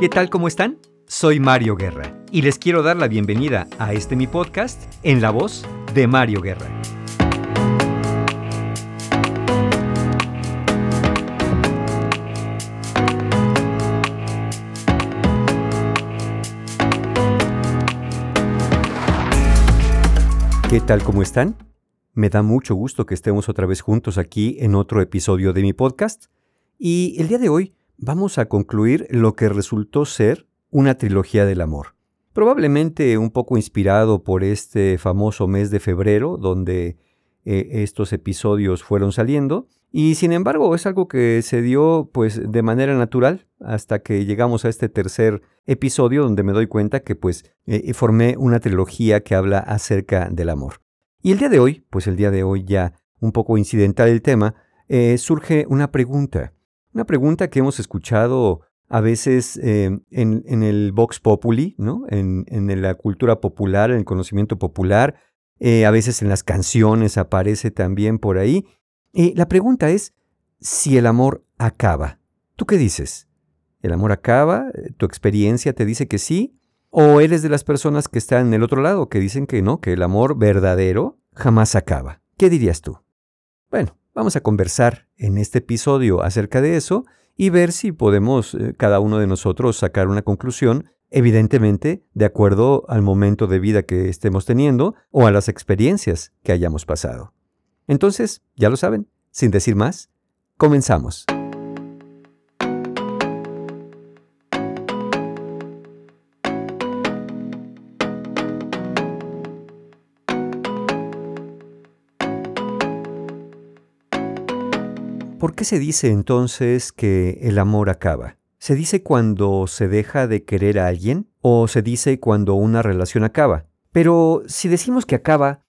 ¿Qué tal? ¿Cómo están? Soy Mario Guerra y les quiero dar la bienvenida a este mi podcast en la voz de Mario Guerra. ¿Qué tal? ¿Cómo están? Me da mucho gusto que estemos otra vez juntos aquí en otro episodio de mi podcast. Y el día de hoy vamos a concluir lo que resultó ser una trilogía del amor. Probablemente un poco inspirado por este famoso mes de febrero, donde eh, estos episodios fueron saliendo, y sin embargo es algo que se dio pues de manera natural hasta que llegamos a este tercer episodio donde me doy cuenta que pues eh, formé una trilogía que habla acerca del amor. Y el día de hoy, pues el día de hoy ya un poco incidental el tema, eh, surge una pregunta. Una pregunta que hemos escuchado a veces eh, en, el Vox Populi, ¿no? En, la cultura popular, en el conocimiento popular, eh, a veces en las canciones aparece también por ahí. Y la pregunta es si el amor acaba. ¿Tú qué dices? ¿El amor acaba? ¿Tu experiencia te dice que sí? ¿O eres de las personas que están en el otro lado, que dicen que no, que el amor verdadero jamás acaba? ¿Qué dirías tú? Bueno, Vamos a conversar en este episodio acerca de eso y ver si podemos eh, cada uno de nosotros sacar una conclusión, evidentemente de acuerdo al momento de vida que estemos teniendo o a las experiencias que hayamos pasado. Entonces, ya lo saben, sin decir más, comenzamos. ¿Por qué se dice entonces que el amor acaba? ¿Se dice cuando se deja de querer a alguien o se dice cuando una relación acaba? Pero si decimos que acaba,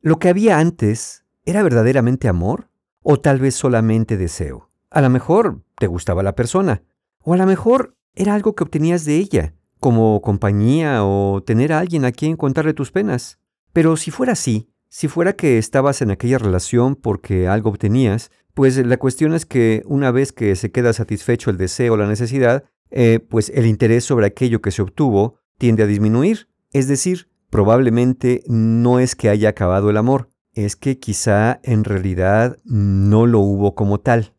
¿lo que había antes era verdaderamente amor o tal vez solamente deseo? A lo mejor te gustaba la persona o a lo mejor era algo que obtenías de ella, como compañía o tener a alguien a quien contarle tus penas. Pero si fuera así, si fuera que estabas en aquella relación porque algo obtenías, pues la cuestión es que una vez que se queda satisfecho el deseo o la necesidad, eh, pues el interés sobre aquello que se obtuvo tiende a disminuir. Es decir, probablemente no es que haya acabado el amor, es que quizá en realidad no lo hubo como tal.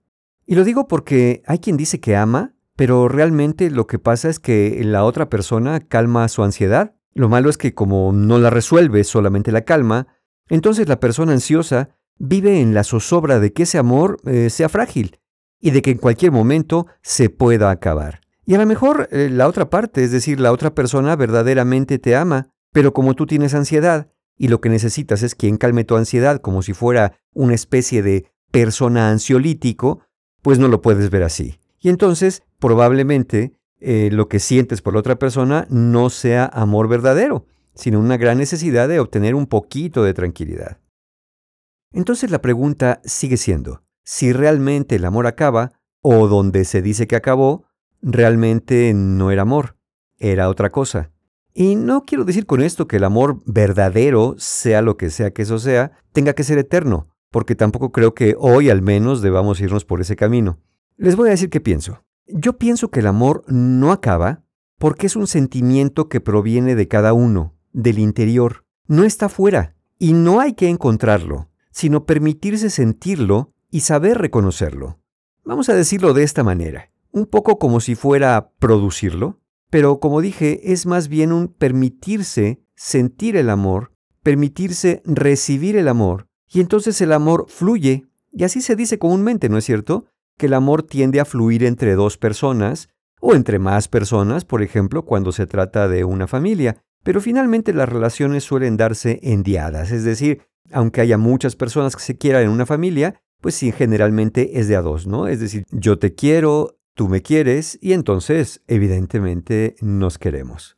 Y lo digo porque hay quien dice que ama, pero realmente lo que pasa es que la otra persona calma su ansiedad. Lo malo es que como no la resuelve, solamente la calma, entonces la persona ansiosa vive en la zozobra de que ese amor eh, sea frágil y de que en cualquier momento se pueda acabar. Y a lo mejor eh, la otra parte, es decir, la otra persona verdaderamente te ama, pero como tú tienes ansiedad y lo que necesitas es quien calme tu ansiedad como si fuera una especie de persona ansiolítico, pues no lo puedes ver así. Y entonces probablemente eh, lo que sientes por la otra persona no sea amor verdadero, sino una gran necesidad de obtener un poquito de tranquilidad. Entonces la pregunta sigue siendo, si realmente el amor acaba, o donde se dice que acabó, realmente no era amor, era otra cosa. Y no quiero decir con esto que el amor verdadero, sea lo que sea que eso sea, tenga que ser eterno, porque tampoco creo que hoy al menos debamos irnos por ese camino. Les voy a decir qué pienso. Yo pienso que el amor no acaba porque es un sentimiento que proviene de cada uno, del interior, no está fuera, y no hay que encontrarlo sino permitirse sentirlo y saber reconocerlo. Vamos a decirlo de esta manera, un poco como si fuera producirlo, pero como dije, es más bien un permitirse sentir el amor, permitirse recibir el amor, y entonces el amor fluye, y así se dice comúnmente, ¿no es cierto? Que el amor tiende a fluir entre dos personas, o entre más personas, por ejemplo, cuando se trata de una familia, pero finalmente las relaciones suelen darse en diadas, es decir, aunque haya muchas personas que se quieran en una familia, pues sí, generalmente es de a dos, ¿no? Es decir, yo te quiero, tú me quieres y entonces, evidentemente, nos queremos.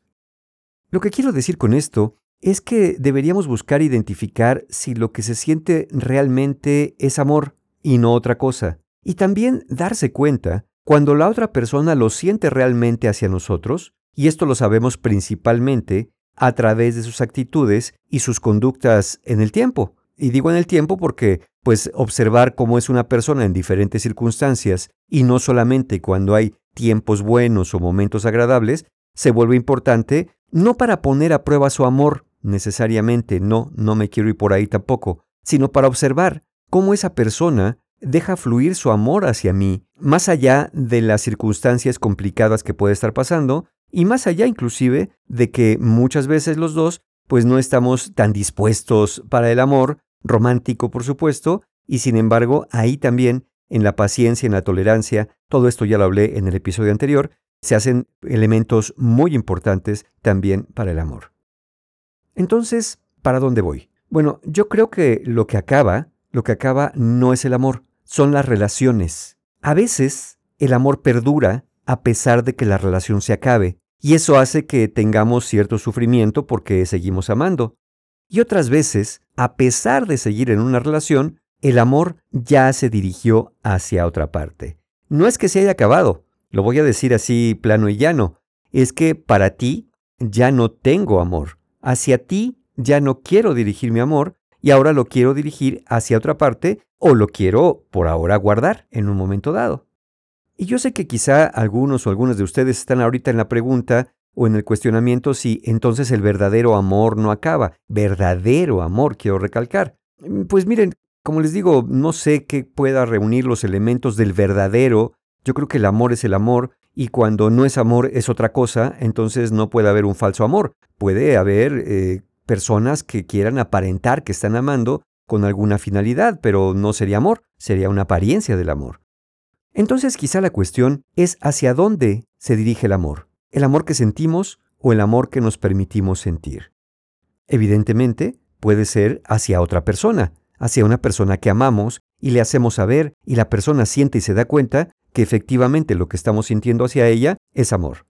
Lo que quiero decir con esto es que deberíamos buscar identificar si lo que se siente realmente es amor y no otra cosa. Y también darse cuenta cuando la otra persona lo siente realmente hacia nosotros, y esto lo sabemos principalmente a través de sus actitudes y sus conductas en el tiempo. Y digo en el tiempo porque, pues, observar cómo es una persona en diferentes circunstancias y no solamente cuando hay tiempos buenos o momentos agradables, se vuelve importante no para poner a prueba su amor, necesariamente, no, no me quiero ir por ahí tampoco, sino para observar cómo esa persona deja fluir su amor hacia mí, más allá de las circunstancias complicadas que puede estar pasando, y más allá inclusive de que muchas veces los dos pues no estamos tan dispuestos para el amor, romántico por supuesto, y sin embargo ahí también, en la paciencia, en la tolerancia, todo esto ya lo hablé en el episodio anterior, se hacen elementos muy importantes también para el amor. Entonces, ¿para dónde voy? Bueno, yo creo que lo que acaba, lo que acaba no es el amor, son las relaciones. A veces el amor perdura a pesar de que la relación se acabe, y eso hace que tengamos cierto sufrimiento porque seguimos amando. Y otras veces, a pesar de seguir en una relación, el amor ya se dirigió hacia otra parte. No es que se haya acabado, lo voy a decir así plano y llano, es que para ti ya no tengo amor, hacia ti ya no quiero dirigir mi amor y ahora lo quiero dirigir hacia otra parte o lo quiero por ahora guardar en un momento dado. Y yo sé que quizá algunos o algunas de ustedes están ahorita en la pregunta o en el cuestionamiento si entonces el verdadero amor no acaba. Verdadero amor, quiero recalcar. Mm, pues miren, como les digo, no sé qué pueda reunir los elementos del verdadero. Yo creo que el amor es el amor y cuando no es amor es otra cosa, entonces no puede haber un falso amor. Puede haber eh, personas que quieran aparentar que están amando con alguna finalidad, pero no sería amor, sería una apariencia del amor. Entonces quizá la cuestión es hacia dónde se dirige el amor, el amor que sentimos o el amor que nos permitimos sentir. Evidentemente, puede ser hacia otra persona, hacia una persona que amamos y le hacemos saber y la persona siente y se da cuenta que efectivamente lo que estamos sintiendo hacia ella es amor.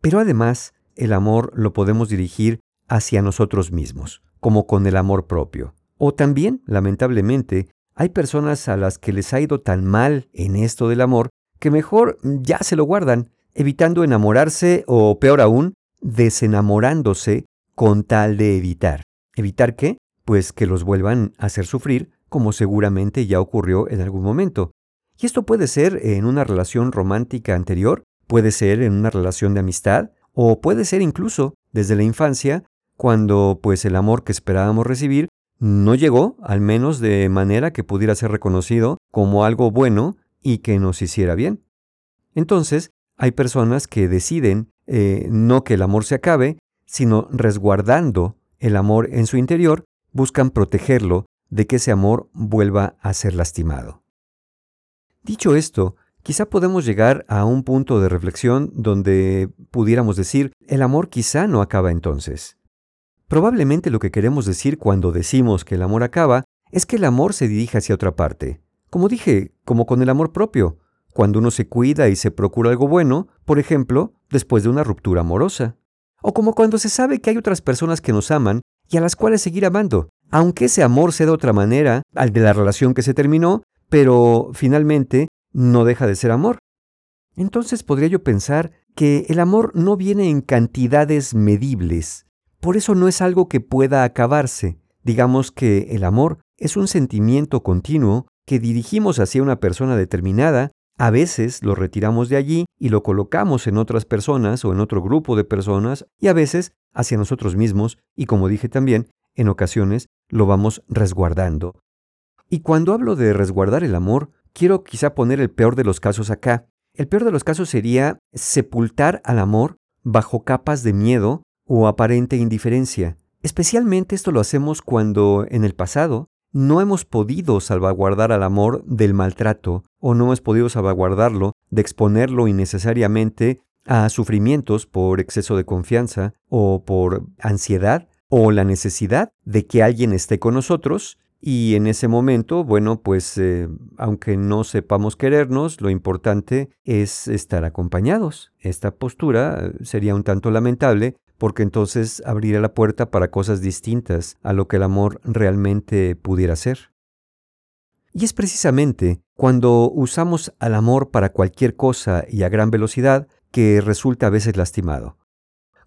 Pero además, el amor lo podemos dirigir hacia nosotros mismos, como con el amor propio. O también, lamentablemente, hay personas a las que les ha ido tan mal en esto del amor que mejor ya se lo guardan, evitando enamorarse o, peor aún, desenamorándose con tal de evitar. ¿Evitar qué? Pues que los vuelvan a hacer sufrir, como seguramente ya ocurrió en algún momento. Y esto puede ser en una relación romántica anterior, puede ser en una relación de amistad, o puede ser incluso desde la infancia, cuando pues el amor que esperábamos recibir no llegó, al menos de manera que pudiera ser reconocido como algo bueno y que nos hiciera bien. Entonces, hay personas que deciden eh, no que el amor se acabe, sino resguardando el amor en su interior, buscan protegerlo de que ese amor vuelva a ser lastimado. Dicho esto, quizá podemos llegar a un punto de reflexión donde pudiéramos decir, el amor quizá no acaba entonces. Probablemente lo que queremos decir cuando decimos que el amor acaba es que el amor se dirige hacia otra parte. Como dije, como con el amor propio, cuando uno se cuida y se procura algo bueno, por ejemplo, después de una ruptura amorosa. O como cuando se sabe que hay otras personas que nos aman y a las cuales seguir amando, aunque ese amor sea de otra manera al de la relación que se terminó, pero finalmente no deja de ser amor. Entonces podría yo pensar que el amor no viene en cantidades medibles, por eso no es algo que pueda acabarse. Digamos que el amor es un sentimiento continuo que dirigimos hacia una persona determinada, a veces lo retiramos de allí y lo colocamos en otras personas o en otro grupo de personas y a veces hacia nosotros mismos y como dije también, en ocasiones lo vamos resguardando. Y cuando hablo de resguardar el amor, quiero quizá poner el peor de los casos acá. El peor de los casos sería sepultar al amor bajo capas de miedo o aparente indiferencia. Especialmente esto lo hacemos cuando, en el pasado, no hemos podido salvaguardar al amor del maltrato o no hemos podido salvaguardarlo de exponerlo innecesariamente a sufrimientos por exceso de confianza o por ansiedad o la necesidad de que alguien esté con nosotros y en ese momento, bueno, pues eh, aunque no sepamos querernos, lo importante es estar acompañados. Esta postura eh, sería un tanto lamentable porque entonces abriría la puerta para cosas distintas a lo que el amor realmente pudiera ser. Y es precisamente cuando usamos al amor para cualquier cosa y a gran velocidad que resulta a veces lastimado.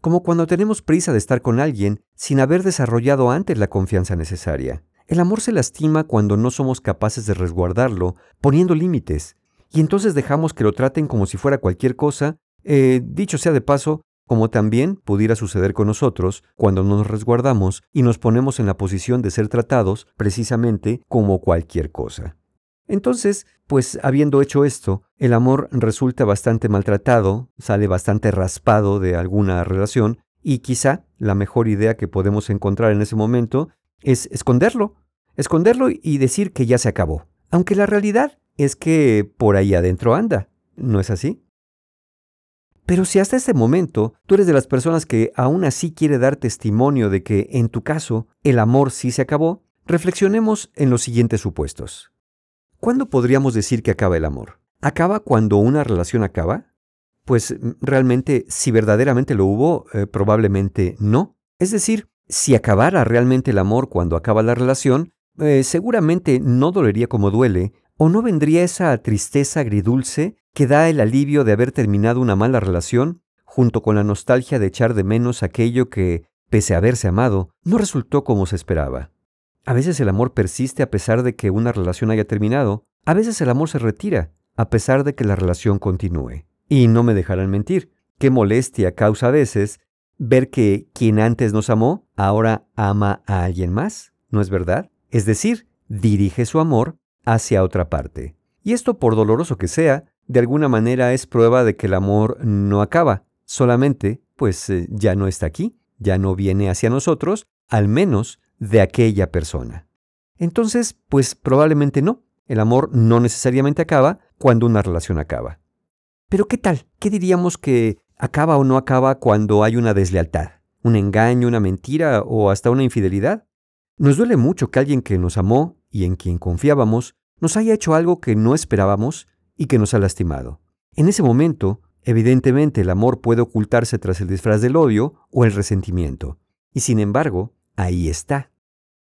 Como cuando tenemos prisa de estar con alguien sin haber desarrollado antes la confianza necesaria. El amor se lastima cuando no somos capaces de resguardarlo, poniendo límites. y entonces dejamos que lo traten como si fuera cualquier cosa, eh, dicho sea de paso, como también pudiera suceder con nosotros cuando nos resguardamos y nos ponemos en la posición de ser tratados precisamente como cualquier cosa. Entonces, pues habiendo hecho esto, el amor resulta bastante maltratado, sale bastante raspado de alguna relación y quizá la mejor idea que podemos encontrar en ese momento es esconderlo, esconderlo y decir que ya se acabó. Aunque la realidad es que por ahí adentro anda, ¿no es así? Pero si hasta este momento tú eres de las personas que aún así quiere dar testimonio de que en tu caso el amor sí se acabó, reflexionemos en los siguientes supuestos. ¿Cuándo podríamos decir que acaba el amor? ¿Acaba cuando una relación acaba? Pues mm, realmente, si verdaderamente lo hubo, eh, probablemente no. Es decir, si acabara realmente el amor cuando acaba la relación, eh, seguramente no dolería como duele, o no vendría esa tristeza agridulce que da el alivio de haber terminado una mala relación, junto con la nostalgia de echar de menos aquello que, pese a haberse amado, no resultó como se esperaba. A veces el amor persiste a pesar de que una relación haya terminado, a veces el amor se retira, a pesar de que la relación continúe. Y no me dejarán mentir, qué molestia causa a veces ver que quien antes nos amó, ahora ama a alguien más, ¿no es verdad? Es decir, dirige su amor hacia otra parte. Y esto, por doloroso que sea, de alguna manera es prueba de que el amor no acaba, solamente pues eh, ya no está aquí, ya no viene hacia nosotros, al menos de aquella persona. Entonces, pues probablemente no, el amor no necesariamente acaba cuando una relación acaba. Pero ¿qué tal? ¿Qué diríamos que acaba o no acaba cuando hay una deslealtad? ¿Un engaño, una mentira o hasta una infidelidad? Nos duele mucho que alguien que nos amó y en quien confiábamos nos haya hecho algo que no esperábamos y que nos ha lastimado. En ese momento, evidentemente el amor puede ocultarse tras el disfraz del odio o el resentimiento. Y sin embargo, ahí está.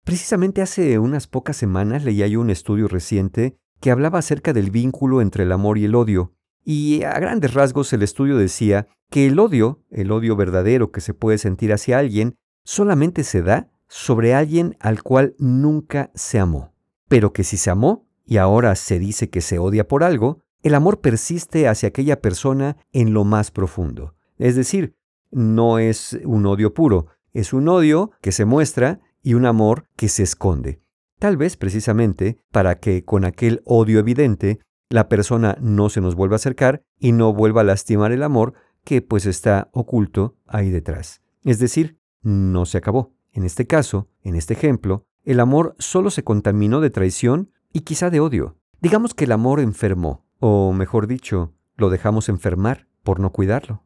Precisamente hace unas pocas semanas leía yo un estudio reciente que hablaba acerca del vínculo entre el amor y el odio, y a grandes rasgos el estudio decía que el odio, el odio verdadero que se puede sentir hacia alguien, solamente se da sobre alguien al cual nunca se amó, pero que si se amó, y ahora se dice que se odia por algo, el amor persiste hacia aquella persona en lo más profundo. Es decir, no es un odio puro, es un odio que se muestra y un amor que se esconde. Tal vez precisamente para que con aquel odio evidente la persona no se nos vuelva a acercar y no vuelva a lastimar el amor que pues está oculto ahí detrás. Es decir, no se acabó. En este caso, en este ejemplo, el amor solo se contaminó de traición y quizá de odio. Digamos que el amor enfermó, o mejor dicho, lo dejamos enfermar por no cuidarlo.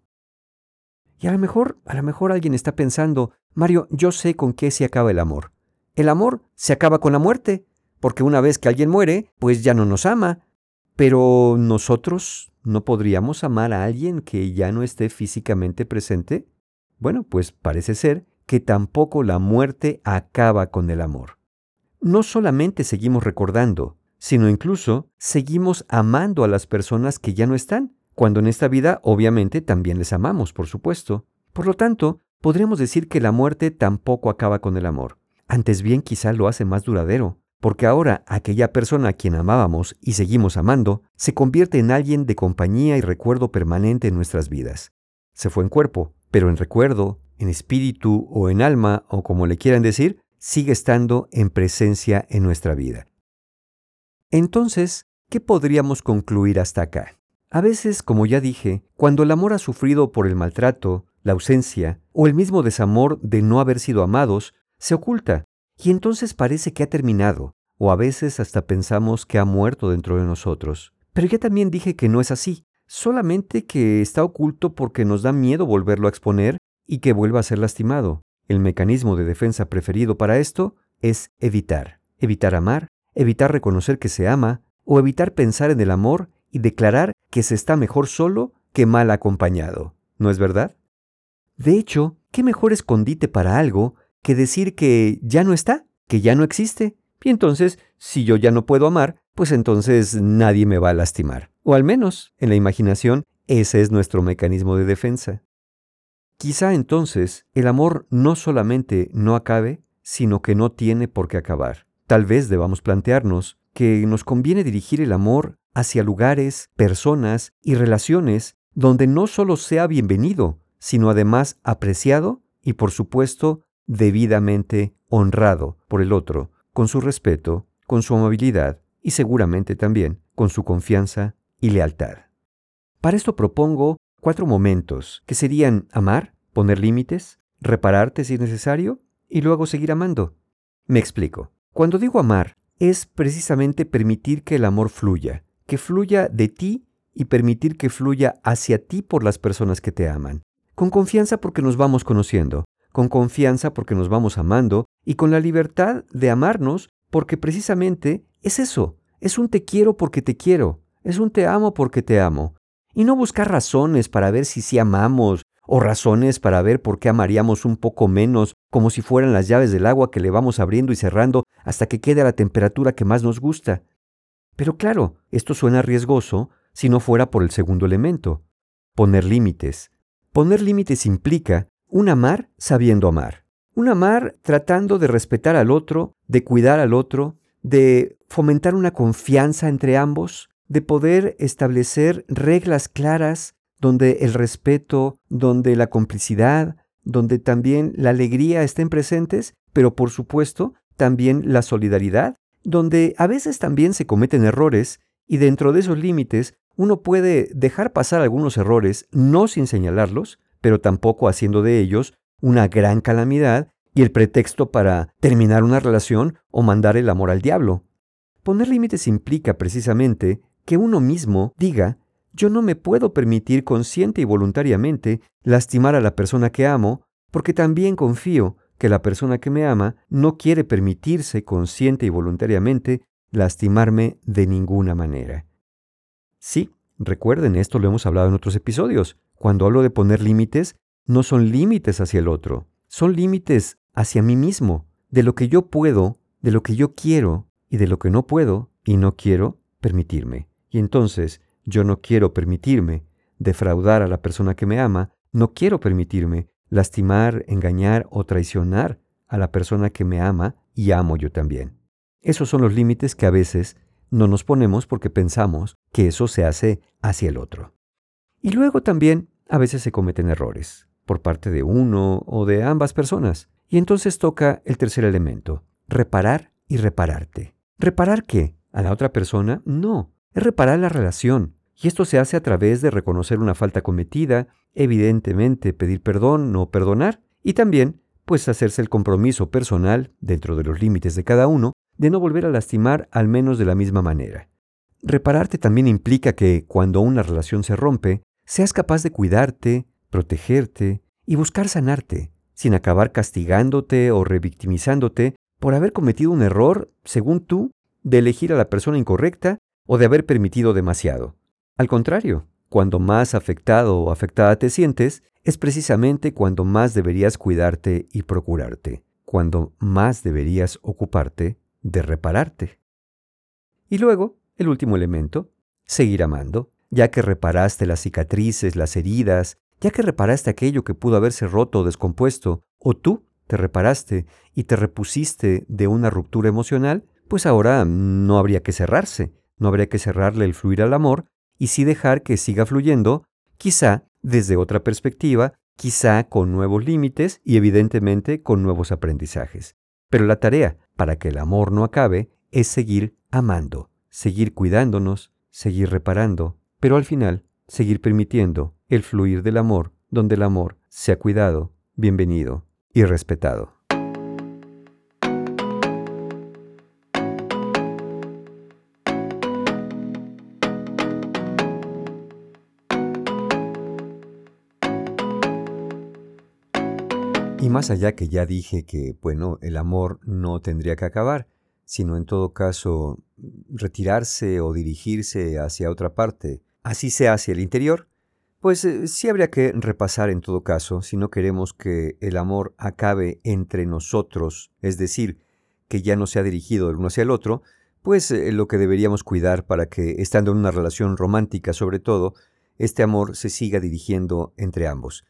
Y a lo mejor, a lo mejor alguien está pensando, Mario, yo sé con qué se acaba el amor. El amor se acaba con la muerte, porque una vez que alguien muere, pues ya no nos ama. Pero nosotros no podríamos amar a alguien que ya no esté físicamente presente. Bueno, pues parece ser que tampoco la muerte acaba con el amor no solamente seguimos recordando, sino incluso seguimos amando a las personas que ya no están, cuando en esta vida obviamente también les amamos, por supuesto. Por lo tanto, podríamos decir que la muerte tampoco acaba con el amor. Antes bien quizá lo hace más duradero, porque ahora aquella persona a quien amábamos y seguimos amando se convierte en alguien de compañía y recuerdo permanente en nuestras vidas. Se fue en cuerpo, pero en recuerdo, en espíritu o en alma, o como le quieran decir, sigue estando en presencia en nuestra vida. Entonces, ¿qué podríamos concluir hasta acá? A veces, como ya dije, cuando el amor ha sufrido por el maltrato, la ausencia o el mismo desamor de no haber sido amados, se oculta y entonces parece que ha terminado, o a veces hasta pensamos que ha muerto dentro de nosotros. Pero ya también dije que no es así, solamente que está oculto porque nos da miedo volverlo a exponer y que vuelva a ser lastimado. El mecanismo de defensa preferido para esto es evitar. Evitar amar, evitar reconocer que se ama, o evitar pensar en el amor y declarar que se está mejor solo que mal acompañado. ¿No es verdad? De hecho, ¿qué mejor escondite para algo que decir que ya no está, que ya no existe? Y entonces, si yo ya no puedo amar, pues entonces nadie me va a lastimar. O al menos, en la imaginación, ese es nuestro mecanismo de defensa. Quizá entonces el amor no solamente no acabe, sino que no tiene por qué acabar. Tal vez debamos plantearnos que nos conviene dirigir el amor hacia lugares, personas y relaciones donde no solo sea bienvenido, sino además apreciado y por supuesto debidamente honrado por el otro, con su respeto, con su amabilidad y seguramente también con su confianza y lealtad. Para esto propongo cuatro momentos, que serían amar, poner límites, repararte si es necesario y luego seguir amando. Me explico. Cuando digo amar, es precisamente permitir que el amor fluya, que fluya de ti y permitir que fluya hacia ti por las personas que te aman. Con confianza porque nos vamos conociendo, con confianza porque nos vamos amando y con la libertad de amarnos porque precisamente es eso, es un te quiero porque te quiero, es un te amo porque te amo. Y no buscar razones para ver si sí amamos o razones para ver por qué amaríamos un poco menos, como si fueran las llaves del agua que le vamos abriendo y cerrando hasta que quede a la temperatura que más nos gusta. Pero claro, esto suena riesgoso si no fuera por el segundo elemento, poner límites. Poner límites implica un amar sabiendo amar. Un amar tratando de respetar al otro, de cuidar al otro, de fomentar una confianza entre ambos, de poder establecer reglas claras donde el respeto, donde la complicidad, donde también la alegría estén presentes, pero por supuesto también la solidaridad, donde a veces también se cometen errores y dentro de esos límites uno puede dejar pasar algunos errores no sin señalarlos, pero tampoco haciendo de ellos una gran calamidad y el pretexto para terminar una relación o mandar el amor al diablo. Poner límites implica precisamente que uno mismo diga, yo no me puedo permitir consciente y voluntariamente lastimar a la persona que amo, porque también confío que la persona que me ama no quiere permitirse consciente y voluntariamente lastimarme de ninguna manera. Sí, recuerden, esto lo hemos hablado en otros episodios. Cuando hablo de poner límites, no son límites hacia el otro, son límites hacia mí mismo, de lo que yo puedo, de lo que yo quiero y de lo que no puedo y no quiero permitirme. Y entonces yo no quiero permitirme defraudar a la persona que me ama, no quiero permitirme lastimar, engañar o traicionar a la persona que me ama y amo yo también. Esos son los límites que a veces no nos ponemos porque pensamos que eso se hace hacia el otro. Y luego también a veces se cometen errores por parte de uno o de ambas personas. Y entonces toca el tercer elemento, reparar y repararte. ¿Reparar qué? ¿A la otra persona? No, es reparar la relación. Y esto se hace a través de reconocer una falta cometida, evidentemente pedir perdón o perdonar, y también, pues hacerse el compromiso personal, dentro de los límites de cada uno, de no volver a lastimar al menos de la misma manera. Repararte también implica que, cuando una relación se rompe, seas capaz de cuidarte, protegerte y buscar sanarte, sin acabar castigándote o revictimizándote por haber cometido un error, según tú, de elegir a la persona incorrecta o de haber permitido demasiado. Al contrario, cuando más afectado o afectada te sientes, es precisamente cuando más deberías cuidarte y procurarte, cuando más deberías ocuparte de repararte. Y luego, el último elemento, seguir amando, ya que reparaste las cicatrices, las heridas, ya que reparaste aquello que pudo haberse roto o descompuesto, o tú te reparaste y te repusiste de una ruptura emocional, pues ahora no habría que cerrarse, no habría que cerrarle el fluir al amor y sí dejar que siga fluyendo, quizá desde otra perspectiva, quizá con nuevos límites y evidentemente con nuevos aprendizajes. Pero la tarea para que el amor no acabe es seguir amando, seguir cuidándonos, seguir reparando, pero al final seguir permitiendo el fluir del amor donde el amor sea cuidado, bienvenido y respetado. Y más allá que ya dije que, bueno, el amor no tendría que acabar, sino en todo caso retirarse o dirigirse hacia otra parte, así sea hacia el interior, pues eh, sí habría que repasar en todo caso si no queremos que el amor acabe entre nosotros, es decir, que ya no sea dirigido el uno hacia el otro, pues eh, lo que deberíamos cuidar para que, estando en una relación romántica sobre todo, este amor se siga dirigiendo entre ambos.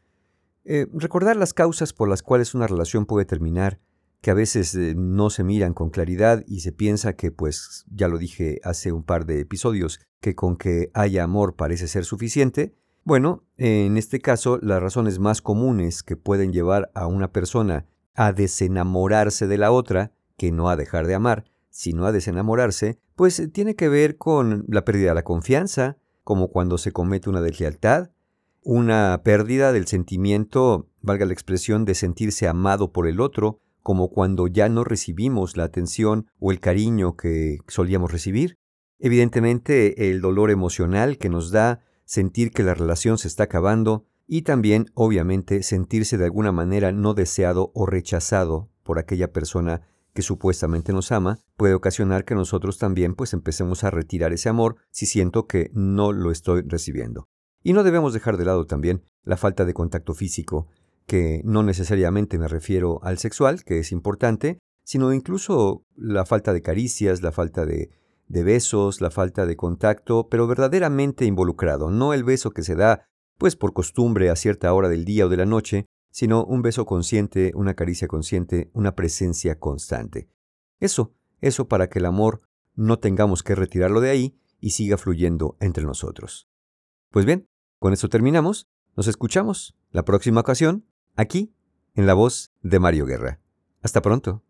Eh, recordar las causas por las cuales una relación puede terminar que a veces eh, no se miran con claridad y se piensa que, pues, ya lo dije hace un par de episodios, que con que haya amor parece ser suficiente, bueno, en este caso las razones más comunes que pueden llevar a una persona a desenamorarse de la otra, que no a dejar de amar, sino a desenamorarse, pues eh, tiene que ver con la pérdida de la confianza, como cuando se comete una deslealtad, una pérdida del sentimiento, valga la expresión, de sentirse amado por el otro, como cuando ya no recibimos la atención o el cariño que solíamos recibir. Evidentemente, el dolor emocional que nos da sentir que la relación se está acabando y también, obviamente, sentirse de alguna manera no deseado o rechazado por aquella persona que supuestamente nos ama, puede ocasionar que nosotros también pues empecemos a retirar ese amor si siento que no lo estoy recibiendo. Y no debemos dejar de lado también la falta de contacto físico, que no necesariamente me refiero al sexual, que es importante, sino incluso la falta de caricias, la falta de, besos, la falta de contacto, pero verdaderamente involucrado, no el beso que se da pues por costumbre a cierta hora del día o de la noche, sino un beso consciente, una caricia consciente, una presencia constante. Eso, eso para que el amor no tengamos que retirarlo de ahí y siga fluyendo entre nosotros. Pues bien, con eso terminamos. Nos escuchamos la próxima ocasión aquí en la voz de Mario Guerra. Hasta pronto.